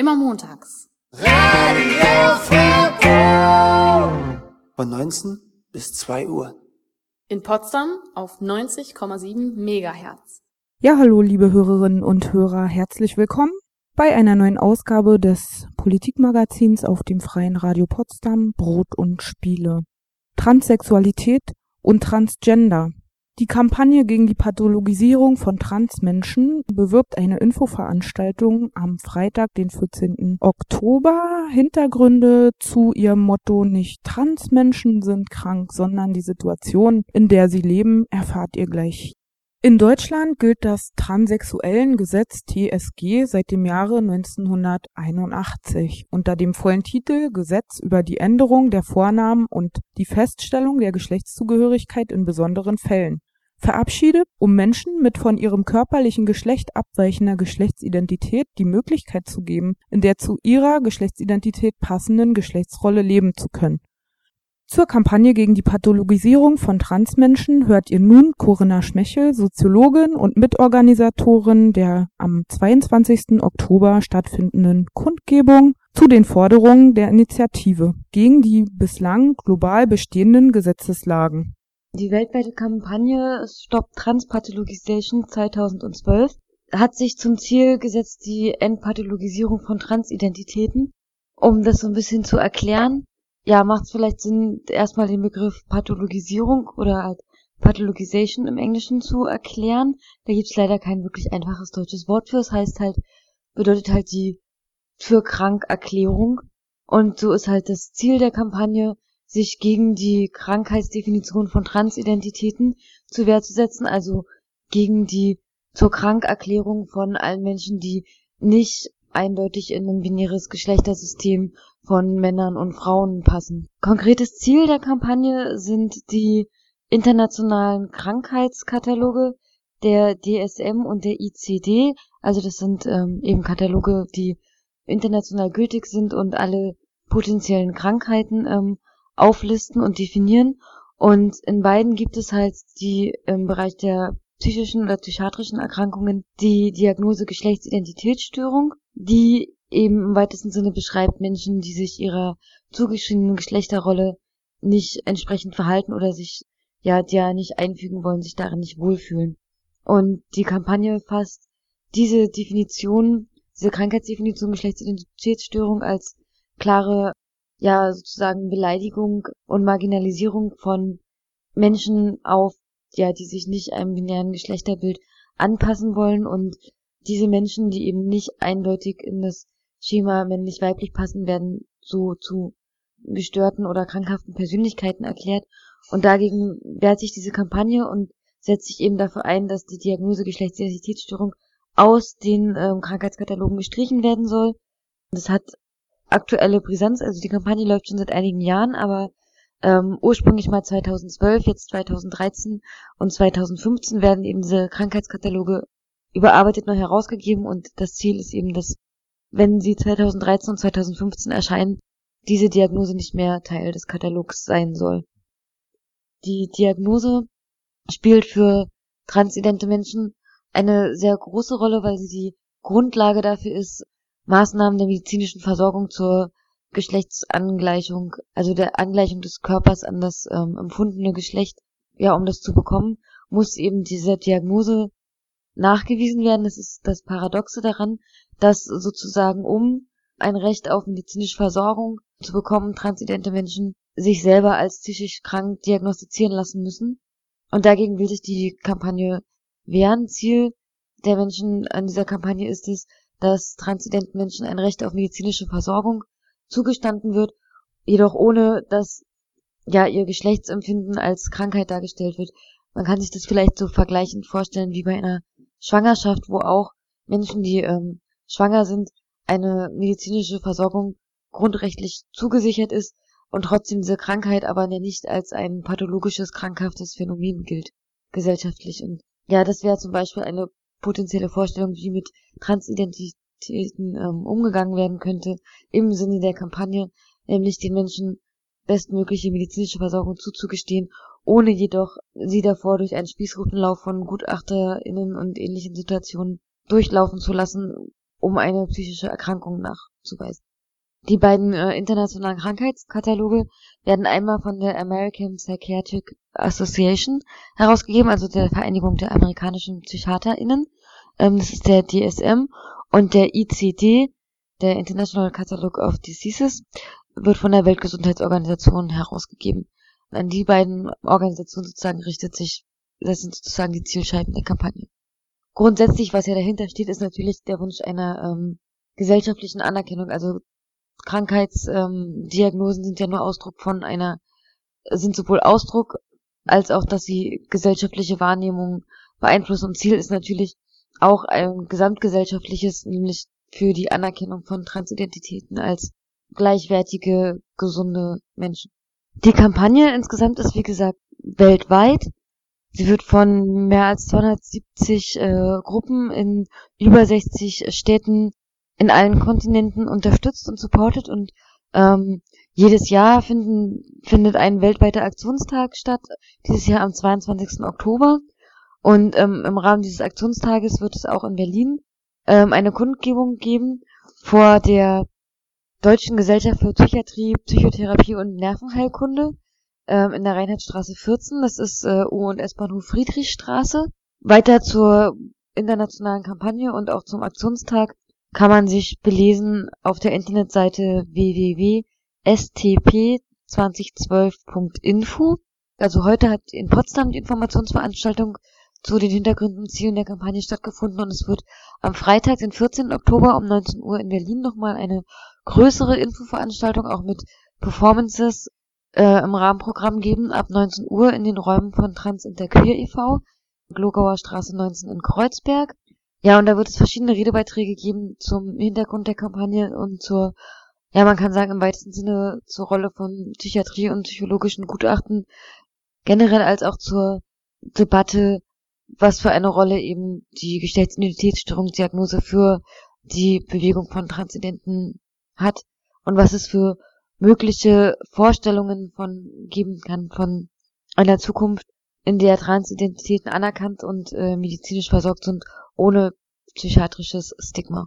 Immer montags. Radio Feuilleton. Von 19 bis 2 Uhr. In Potsdam auf 90,7 Megahertz. Ja, hallo liebe Hörerinnen und Hörer, herzlich willkommen bei einer neuen Ausgabe des Politikmagazins auf dem Freien Radio Potsdam Brot und Spiele. Transsexualität und Transgender. Die Kampagne gegen die Pathologisierung von Transmenschen bewirbt eine Infoveranstaltung am Freitag, den 14. Oktober. Hintergründe zu ihrem Motto nicht Transmenschen sind krank, sondern die Situation, in der sie leben, erfahrt ihr gleich. In Deutschland gilt das Transsexuellengesetz TSG seit dem Jahre 1981 unter dem vollen Titel Gesetz über die Änderung der Vornamen und die Feststellung der Geschlechtszugehörigkeit in besonderen Fällen verabschiedet, um Menschen mit von ihrem körperlichen Geschlecht abweichender Geschlechtsidentität die Möglichkeit zu geben, in der zu ihrer Geschlechtsidentität passenden Geschlechtsrolle leben zu können. Zur Kampagne gegen die Pathologisierung von Transmenschen hört ihr nun Corinna Schmechel, Soziologin und Mitorganisatorin der am 22. Oktober stattfindenden Kundgebung zu den Forderungen der Initiative gegen die bislang global bestehenden Gesetzeslagen die weltweite Kampagne Stop Transpathologization 2012 hat sich zum Ziel gesetzt, die Entpathologisierung von Transidentitäten. Um das so ein bisschen zu erklären, ja, macht es vielleicht Sinn, erstmal den Begriff Pathologisierung oder halt Pathologization im Englischen zu erklären. Da gibt es leider kein wirklich einfaches deutsches Wort für. Es das heißt halt, bedeutet halt die für krank Erklärung. Und so ist halt das Ziel der Kampagne, sich gegen die Krankheitsdefinition von Transidentitäten zu Wehr zu setzen, also gegen die zur Krankerklärung von allen Menschen, die nicht eindeutig in ein binäres Geschlechtersystem von Männern und Frauen passen. Konkretes Ziel der Kampagne sind die internationalen Krankheitskataloge der DSM und der ICD, also das sind ähm, eben Kataloge, die international gültig sind und alle potenziellen Krankheiten ähm, auflisten und definieren. Und in beiden gibt es halt die im Bereich der psychischen oder psychiatrischen Erkrankungen die Diagnose Geschlechtsidentitätsstörung, die eben im weitesten Sinne beschreibt Menschen, die sich ihrer zugeschriebenen Geschlechterrolle nicht entsprechend verhalten oder sich ja der nicht einfügen wollen, sich darin nicht wohlfühlen. Und die Kampagne fasst diese Definition, diese Krankheitsdefinition Geschlechtsidentitätsstörung als klare ja sozusagen Beleidigung und Marginalisierung von Menschen auf, ja, die sich nicht einem binären Geschlechterbild anpassen wollen und diese Menschen, die eben nicht eindeutig in das Schema männlich-weiblich passen, werden so zu gestörten oder krankhaften Persönlichkeiten erklärt. Und dagegen wehrt sich diese Kampagne und setzt sich eben dafür ein, dass die Diagnose Geschlechtsidentitätsstörung aus den ähm, Krankheitskatalogen gestrichen werden soll. Das hat aktuelle Brisanz. Also die Kampagne läuft schon seit einigen Jahren, aber ähm, ursprünglich mal 2012, jetzt 2013 und 2015 werden eben diese Krankheitskataloge überarbeitet neu herausgegeben und das Ziel ist eben, dass wenn sie 2013 und 2015 erscheinen, diese Diagnose nicht mehr Teil des Katalogs sein soll. Die Diagnose spielt für transidente Menschen eine sehr große Rolle, weil sie die Grundlage dafür ist, Maßnahmen der medizinischen Versorgung zur Geschlechtsangleichung, also der Angleichung des Körpers an das ähm, empfundene Geschlecht, ja, um das zu bekommen, muss eben diese Diagnose nachgewiesen werden. Das ist das Paradoxe daran, dass sozusagen um ein Recht auf medizinische Versorgung zu bekommen, transidente Menschen sich selber als psychisch krank diagnostizieren lassen müssen. Und dagegen will sich die Kampagne wehren. Ziel der Menschen an dieser Kampagne ist es, dass transidenten Menschen ein Recht auf medizinische Versorgung zugestanden wird, jedoch ohne dass ja ihr Geschlechtsempfinden als Krankheit dargestellt wird. Man kann sich das vielleicht so vergleichend vorstellen wie bei einer Schwangerschaft, wo auch Menschen, die ähm, schwanger sind, eine medizinische Versorgung grundrechtlich zugesichert ist und trotzdem diese Krankheit aber nicht als ein pathologisches, krankhaftes Phänomen gilt, gesellschaftlich. Und ja, das wäre zum Beispiel eine potenzielle Vorstellung, wie mit Transidentitäten ähm, umgegangen werden könnte im Sinne der Kampagne, nämlich den Menschen bestmögliche medizinische Versorgung zuzugestehen, ohne jedoch sie davor durch einen Spießrutenlauf von GutachterInnen und ähnlichen Situationen durchlaufen zu lassen, um eine psychische Erkrankung nachzuweisen. Die beiden äh, internationalen Krankheitskataloge werden einmal von der American Psychiatric Association herausgegeben, also der Vereinigung der amerikanischen PsychiaterInnen. Ähm, das ist der DSM und der ICD, der International Catalogue of Diseases, wird von der Weltgesundheitsorganisation herausgegeben. An die beiden Organisationen sozusagen richtet sich, das sind sozusagen die Zielscheiben der Kampagne. Grundsätzlich, was ja dahinter steht, ist natürlich der Wunsch einer ähm, gesellschaftlichen Anerkennung, also Krankheitsdiagnosen ähm, sind ja nur Ausdruck von einer, sind sowohl Ausdruck als auch, dass sie gesellschaftliche Wahrnehmung beeinflussen. Und Ziel ist natürlich auch ein gesamtgesellschaftliches, nämlich für die Anerkennung von Transidentitäten als gleichwertige, gesunde Menschen. Die Kampagne insgesamt ist, wie gesagt, weltweit. Sie wird von mehr als 270 äh, Gruppen in über 60 Städten in allen Kontinenten unterstützt und supportet und ähm, jedes Jahr finden, findet ein weltweiter Aktionstag statt, dieses Jahr am 22. Oktober. Und ähm, im Rahmen dieses Aktionstages wird es auch in Berlin ähm, eine Kundgebung geben vor der Deutschen Gesellschaft für Psychiatrie, Psychotherapie und Nervenheilkunde ähm, in der Reinhardtstraße 14. Das ist äh, U- und S-Bahnhof Friedrichstraße. Weiter zur internationalen Kampagne und auch zum Aktionstag kann man sich belesen auf der Internetseite www.stp2012.info. Also heute hat in Potsdam die Informationsveranstaltung zu den Hintergründen und Zielen der Kampagne stattgefunden und es wird am Freitag, den 14. Oktober um 19 Uhr in Berlin nochmal eine größere Infoveranstaltung auch mit Performances äh, im Rahmenprogramm geben, ab 19 Uhr in den Räumen von Trans Interqueer e.V., Glogauer Straße 19 in Kreuzberg. Ja, und da wird es verschiedene Redebeiträge geben zum Hintergrund der Kampagne und zur, ja, man kann sagen, im weitesten Sinne zur Rolle von Psychiatrie und psychologischen Gutachten generell als auch zur Debatte, was für eine Rolle eben die Geschlechtsidentitätsstörungsdiagnose für die Bewegung von Transzendenten hat und was es für mögliche Vorstellungen von geben kann von einer Zukunft, in der Transidentitäten anerkannt und äh, medizinisch versorgt sind ohne psychiatrisches Stigma.